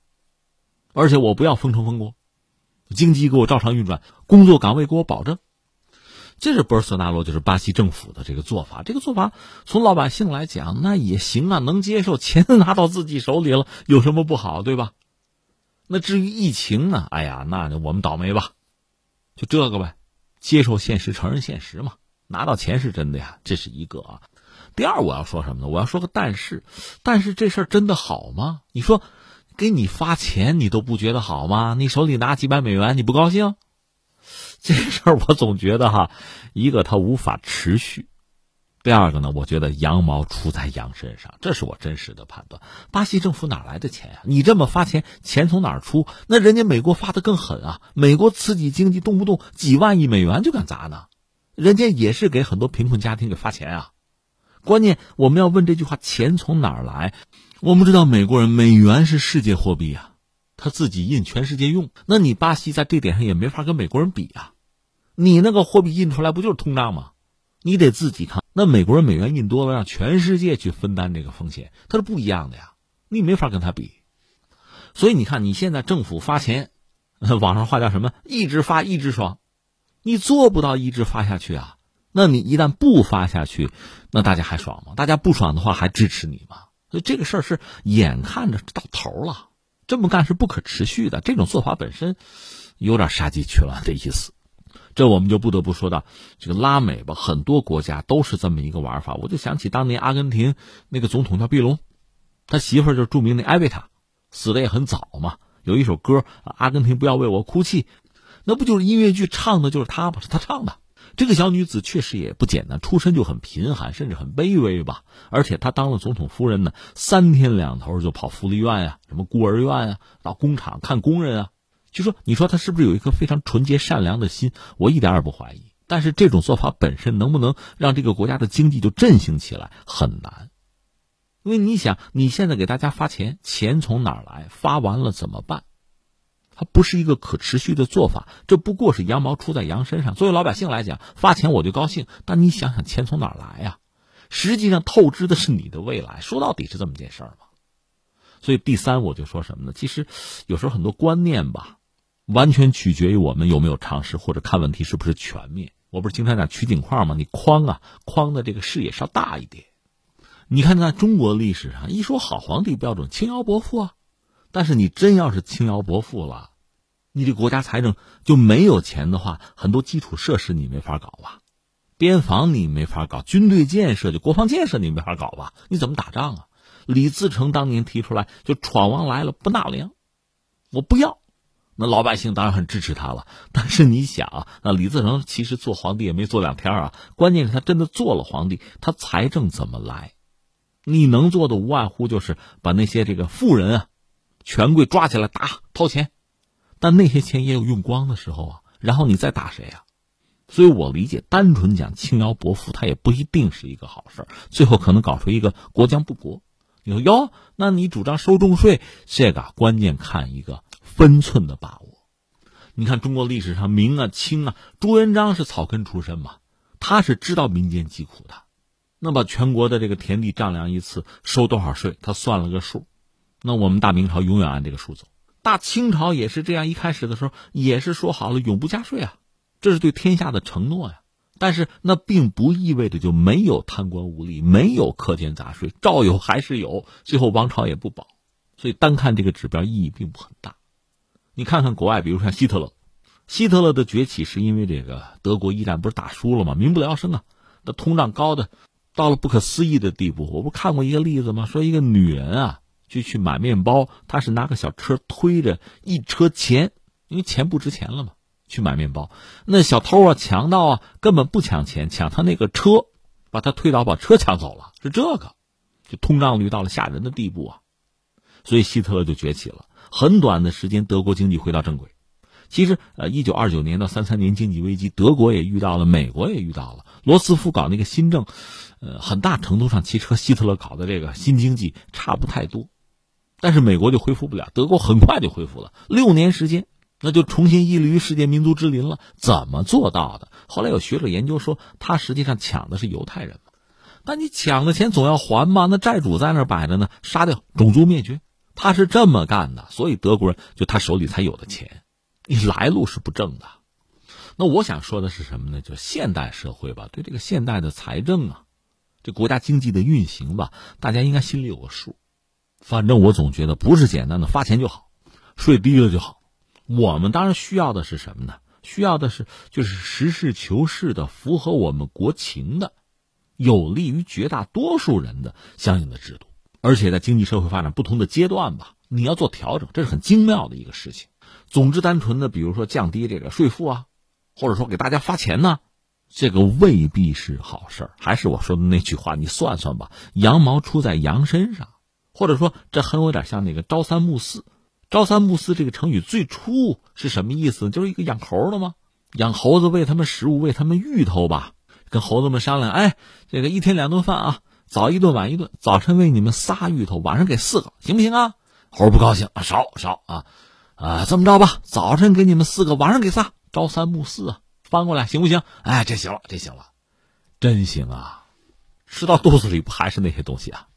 而且我不要封城封国。经济给我照常运转，工作岗位给我保证，这是博尔索纳罗，就是巴西政府的这个做法。这个做法从老百姓来讲，那也行啊，能接受。钱拿到自己手里了，有什么不好，对吧？那至于疫情呢？哎呀，那我们倒霉吧，就这个呗，接受现实，承认现实嘛。拿到钱是真的呀，这是一个啊。第二，我要说什么呢？我要说个但是，但是这事儿真的好吗？你说？给你发钱，你都不觉得好吗？你手里拿几百美元，你不高兴？<laughs> 这事儿我总觉得哈，一个它无法持续，第二个呢，我觉得羊毛出在羊身上，这是我真实的判断。巴西政府哪来的钱呀？你这么发钱，钱从哪儿出？那人家美国发的更狠啊！美国刺激经济，动不动几万亿美元就敢砸呢，人家也是给很多贫困家庭给发钱啊。关键我们要问这句话：钱从哪儿来？我们知道美国人美元是世界货币啊，他自己印全世界用。那你巴西在这点上也没法跟美国人比啊，你那个货币印出来不就是通胀吗？你得自己看。那美国人美元印多了，让全世界去分担这个风险，它是不一样的呀，你没法跟他比。所以你看，你现在政府发钱，网上话叫什么？一直发一直爽，你做不到一直发下去啊。那你一旦不发下去，那大家还爽吗？大家不爽的话，还支持你吗？所以这个事儿是眼看着到头了，这么干是不可持续的。这种做法本身有点杀鸡取卵的意思。这我们就不得不说到这个拉美吧，很多国家都是这么一个玩法。我就想起当年阿根廷那个总统叫毕隆，他媳妇儿就是著名的埃维塔，死的也很早嘛。有一首歌《阿根廷不要为我哭泣》，那不就是音乐剧唱的就是他吗？是他唱的。这个小女子确实也不简单，出身就很贫寒，甚至很卑微吧。而且她当了总统夫人呢，三天两头就跑福利院啊、什么孤儿院啊，到工厂看工人啊。就说你说她是不是有一颗非常纯洁善良的心？我一点也不怀疑。但是这种做法本身能不能让这个国家的经济就振兴起来，很难。因为你想，你现在给大家发钱，钱从哪儿来？发完了怎么办？它不是一个可持续的做法，这不过是羊毛出在羊身上。作为老百姓来讲，发钱我就高兴，但你想想，钱从哪儿来呀？实际上透支的是你的未来。说到底是这么件事儿嘛。所以第三，我就说什么呢？其实有时候很多观念吧，完全取决于我们有没有常识，或者看问题是不是全面。我不是经常讲取景框吗？你框啊，框的这个视野稍大一点。你看，在中国历史上，一说好皇帝标准，轻徭薄赋啊。但是你真要是轻徭薄赋了。你这国家财政就没有钱的话，很多基础设施你没法搞吧？边防你没法搞，军队建设就国防建设你没法搞吧？你怎么打仗啊？李自成当年提出来，就闯王来了不纳粮，我不要。那老百姓当然很支持他了。但是你想啊，那李自成其实做皇帝也没做两天啊，关键是他真的做了皇帝，他财政怎么来？你能做的无外乎就是把那些这个富人啊、权贵抓起来打，掏钱。但那些钱也有用光的时候啊，然后你再打谁啊？所以我理解，单纯讲轻徭薄赋，它也不一定是一个好事最后可能搞出一个国将不国。你说哟，那你主张收重税，这个关键看一个分寸的把握。你看中国历史上明啊、清啊，朱元璋是草根出身嘛，他是知道民间疾苦的。那把全国的这个田地丈量一次，收多少税，他算了个数。那我们大明朝永远按这个数走。大清朝也是这样，一开始的时候也是说好了永不加税啊，这是对天下的承诺呀。但是那并不意味着就没有贪官污吏，没有苛捐杂税，照有还是有。最后王朝也不保，所以单看这个指标意义并不很大。你看看国外，比如像希特勒，希特勒的崛起是因为这个德国一战不是打输了吗？民不聊生啊，那通胀高的到了不可思议的地步。我不看过一个例子吗？说一个女人啊。就去买面包，他是拿个小车推着一车钱，因为钱不值钱了嘛，去买面包。那小偷啊、强盗啊，根本不抢钱，抢他那个车，把他推倒，把车抢走了。是这个，就通胀率到了吓人的地步啊！所以希特勒就崛起了。很短的时间，德国经济回到正轨。其实，呃，一九二九年到三三年经济危机，德国也遇到了，美国也遇到了。罗斯福搞那个新政，呃，很大程度上其实和希特勒搞的这个新经济差不太多。但是美国就恢复不了，德国很快就恢复了，六年时间，那就重新屹立于世界民族之林了。怎么做到的？后来有学者研究说，他实际上抢的是犹太人。那你抢的钱总要还吧？那债主在那摆着呢，杀掉，种族灭绝，他是这么干的。所以德国人就他手里才有的钱，你来路是不正的。那我想说的是什么呢？就现代社会吧，对这个现代的财政啊，这国家经济的运行吧，大家应该心里有个数。反正我总觉得不是简单的发钱就好，税低了就好。我们当然需要的是什么呢？需要的是就是实事求是的、符合我们国情的、有利于绝大多数人的相应的制度。而且在经济社会发展不同的阶段吧，你要做调整，这是很精妙的一个事情。总之，单纯的比如说降低这个税负啊，或者说给大家发钱呢，这个未必是好事儿。还是我说的那句话，你算算吧，羊毛出在羊身上。或者说，这很有点像那个“朝三暮四”。朝三暮四这个成语最初是什么意思？就是一个养猴的吗？养猴子喂他们食物，喂他们芋头吧。跟猴子们商量，哎，这个一天两顿饭啊，早一顿晚一顿。早晨喂你们仨芋头，晚上给四个，行不行啊？猴不高兴，少少啊啊，这么着吧，早晨给你们四个，晚上给仨，朝三暮四啊，翻过来行不行？哎，这行了，这行了，真行啊！吃到肚子里不还是那些东西啊？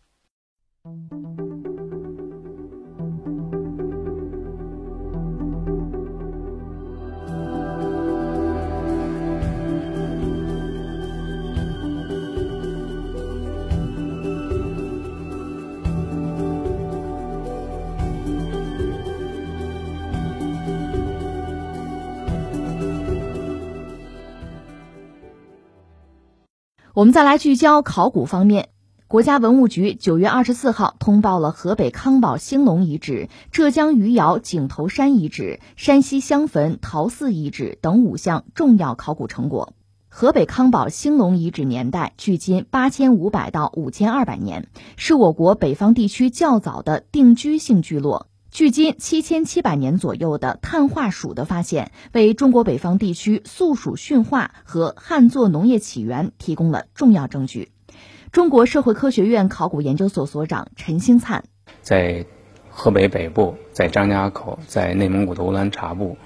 我们再来聚焦考古方面，国家文物局九月二十四号通报了河北康保兴隆遗址、浙江余姚井头山遗址、山西襄汾陶寺遗址等五项重要考古成果。河北康保兴隆遗址年代距今八千五百到五千二百年，是我国北方地区较早的定居性聚落。距今七千七百年左右的碳化鼠的发现，为中国北方地区宿鼠驯化和旱作农业起源提供了重要证据。中国社会科学院考古研究所所长陈兴灿在河北北部，在张家口，在内蒙古的乌兰察布，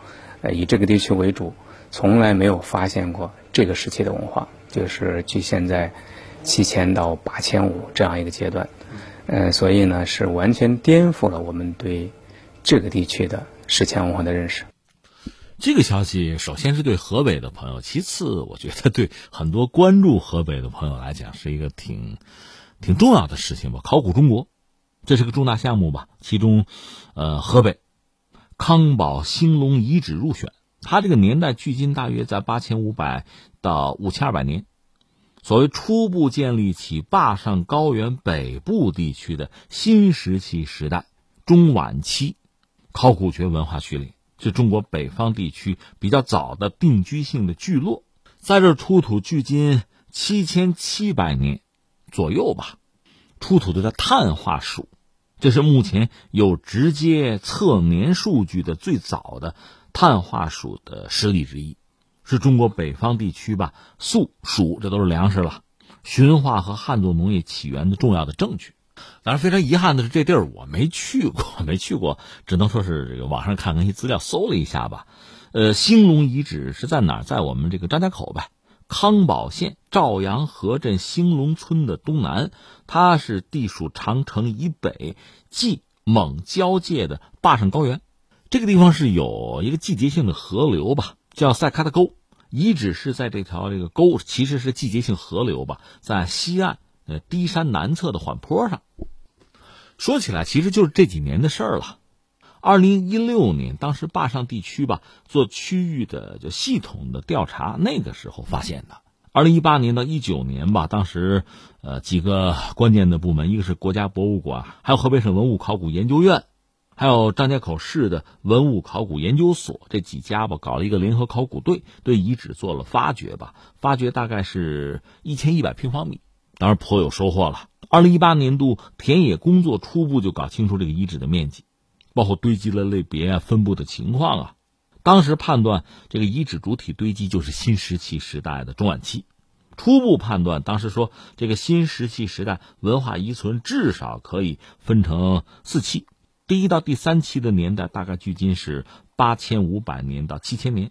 呃，以这个地区为主，从来没有发现过这个时期的文化，就是距现在七千到八千五这样一个阶段。嗯，所以呢，是完全颠覆了我们对。这个地区的史前文化的认识，这个消息首先是对河北的朋友，其次我觉得对很多关注河北的朋友来讲是一个挺挺重要的事情吧。考古中国，这是个重大项目吧？其中，呃，河北康保兴隆遗址入选，它这个年代距今大约在八千五百到五千二百年，所谓初步建立起坝上高原北部地区的新石器时代中晚期。考古学文化序列是中国北方地区比较早的定居性的聚落，在这出土距今七千七百年左右吧，出土的叫碳化鼠，这是目前有直接测年数据的最早的碳化鼠的实例之一，是中国北方地区吧粟鼠这都是粮食了，驯化和旱作农业起源的重要的证据。当然，非常遗憾的是，这地儿我没去过，<laughs> 没去过，只能说是这个网上看看一些资料，搜了一下吧。呃，兴隆遗址是在哪？在我们这个张家口呗，康保县赵阳河镇兴隆村的东南，它是地属长城以北冀蒙交界的坝上高原。这个地方是有一个季节性的河流吧，叫塞喀特沟。遗址是在这条这个沟，其实是季节性河流吧，在西岸。呃，低山南侧的缓坡上，说起来其实就是这几年的事儿了。二零一六年，当时坝上地区吧做区域的就系统的调查，那个时候发现的。二零一八年到一九年吧，当时呃几个关键的部门，一个是国家博物馆，还有河北省文物考古研究院，还有张家口市的文物考古研究所这几家吧，搞了一个联合考古队，对遗址做了发掘吧，发掘大概是一千一百平方米，当然颇有收获了。二零一八年度田野工作初步就搞清楚这个遗址的面积，包括堆积的类别啊、分布的情况啊。当时判断这个遗址主体堆积就是新石器时代的中晚期，初步判断当时说这个新石器时代文化遗存至少可以分成四期。第一到第三期的年代大概距今是八千五百年到七千年，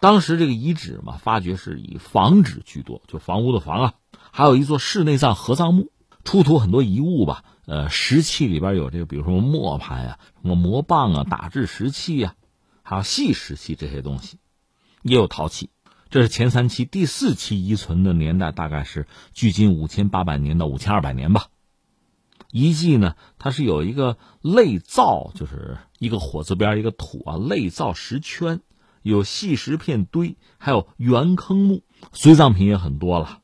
当时这个遗址嘛，发掘是以房址居多，就房屋的房啊，还有一座室内葬合葬墓，出土很多遗物吧，呃，石器里边有这个，比如说磨盘呀、什么磨棒啊、打制石器呀，还有细石器这些东西，也有陶器。这是前三期，第四期遗存的年代大概是距今五千八百年到五千二百年吧。遗迹呢，它是有一个类灶，就是一个火字边一个土啊，类灶石圈，有细石片堆，还有圆坑墓，随葬品也很多了，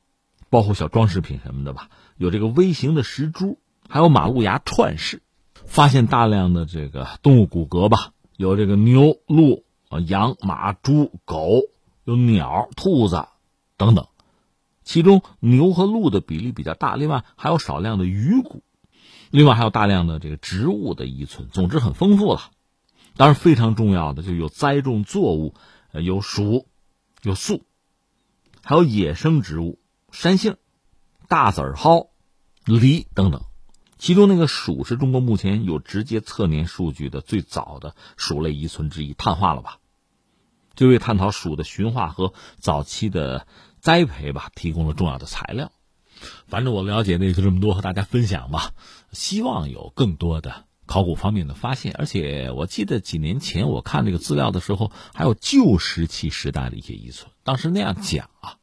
包括小装饰品什么的吧，有这个微型的石珠，还有马路牙串饰，发现大量的这个动物骨骼吧，有这个牛、鹿、羊、马、猪、狗，有鸟、兔子等等，其中牛和鹿的比例比较大，另外还有少量的鱼骨。另外还有大量的这个植物的遗存，总之很丰富了。当然非常重要的就有栽种作物，呃，有薯，有粟，还有野生植物，山杏、大籽蒿、梨等等。其中那个薯是中国目前有直接测年数据的最早的薯类遗存之一，碳化了吧？就为探讨薯的驯化和早期的栽培吧提供了重要的材料。反正我了解的也就这么多，和大家分享吧。希望有更多的考古方面的发现。而且我记得几年前我看这个资料的时候，还有旧石器时代的一些遗存。当时那样讲啊，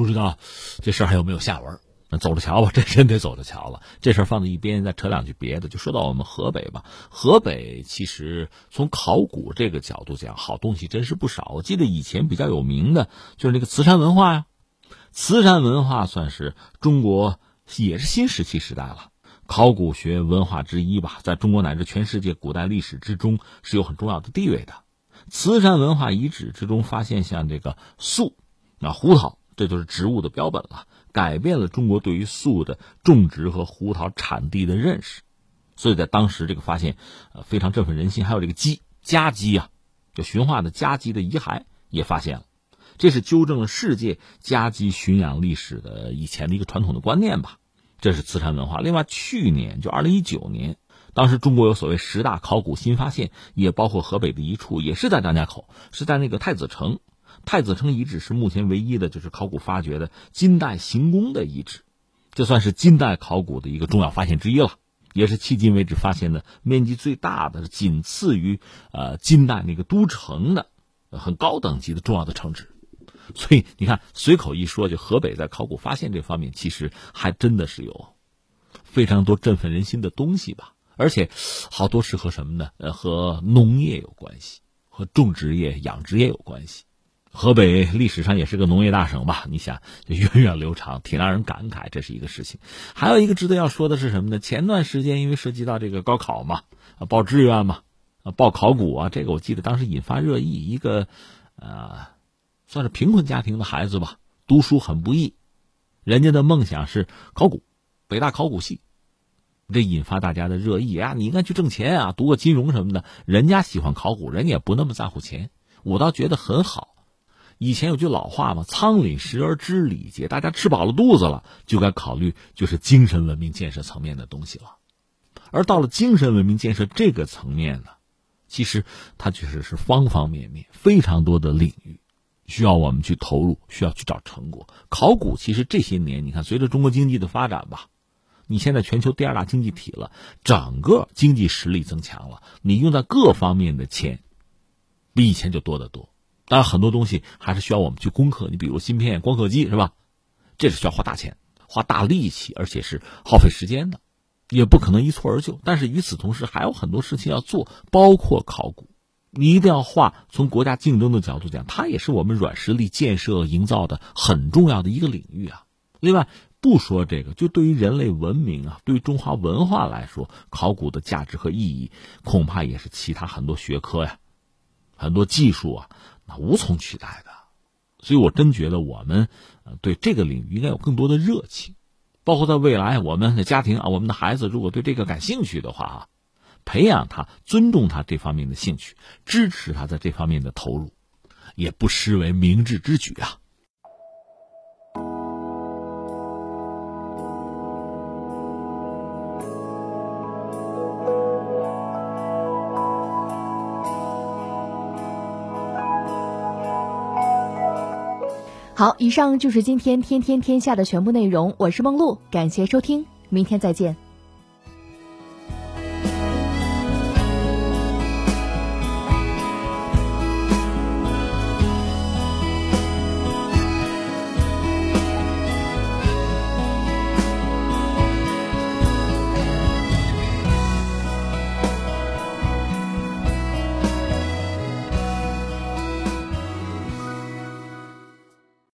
不知道这事儿还有没有下文？那走着瞧吧，<laughs> 这真得走着瞧了。这事儿放在一边，再扯两句别的。就说到我们河北吧，河北其实从考古这个角度讲，好东西真是不少。我记得以前比较有名的就是那个瓷山文化呀。瓷山文化算是中国也是新石器时代了，考古学文化之一吧，在中国乃至全世界古代历史之中是有很重要的地位的。瓷山文化遗址之中发现像这个粟、啊胡桃，这就是植物的标本了，改变了中国对于粟的种植和胡桃产地的认识。所以在当时这个发现，呃非常振奋人心。还有这个鸡家鸡啊，就驯化的家鸡的遗骸也发现了。这是纠正了世界家鸡驯养历史的以前的一个传统的观念吧。这是慈山文化。另外，去年就二零一九年，当时中国有所谓十大考古新发现，也包括河北的一处，也是在张家口，是在那个太子城。太子城遗址是目前唯一的就是考古发掘的金代行宫的遗址，这算是金代考古的一个重要发现之一了，也是迄今为止发现的面积最大的，仅次于呃金代那个都城的很高等级的重要的城址。所以你看，随口一说，就河北在考古发现这方面，其实还真的是有非常多振奋人心的东西吧。而且好多是和什么呢？呃，和农业有关系，和种植业、养殖业有关系。河北历史上也是个农业大省吧？你想，源远流长，挺让人感慨。这是一个事情。还有一个值得要说的是什么呢？前段时间因为涉及到这个高考嘛，啊，报志愿嘛，啊，报考古啊，这个我记得当时引发热议，一个呃。算是贫困家庭的孩子吧，读书很不易，人家的梦想是考古，北大考古系，这引发大家的热议啊！你应该去挣钱啊，读个金融什么的。人家喜欢考古，人家也不那么在乎钱，我倒觉得很好。以前有句老话嘛，“仓廪实而知礼节”，大家吃饱了肚子了，就该考虑就是精神文明建设层面的东西了。而到了精神文明建设这个层面呢，其实它确实是方方面面，非常多的领域。需要我们去投入，需要去找成果。考古其实这些年，你看，随着中国经济的发展吧，你现在全球第二大经济体了，整个经济实力增强了，你用在各方面的钱，比以前就多得多。当然，很多东西还是需要我们去攻克。你比如芯片、光刻机，是吧？这是需要花大钱、花大力气，而且是耗费时间的，也不可能一蹴而就。但是与此同时，还有很多事情要做，包括考古。你一定要画，从国家竞争的角度讲，它也是我们软实力建设营造的很重要的一个领域啊。另外，不说这个，就对于人类文明啊，对于中华文化来说，考古的价值和意义，恐怕也是其他很多学科呀、很多技术啊，无从取代的。所以我真觉得我们对这个领域应该有更多的热情，包括在未来我们的家庭啊，我们的孩子如果对这个感兴趣的话啊，培养他、尊重他这方面的兴趣，支持他在这方面的投入，也不失为明智之举啊。好，以上就是今天天天天下的全部内容。我是梦露，感谢收听，明天再见。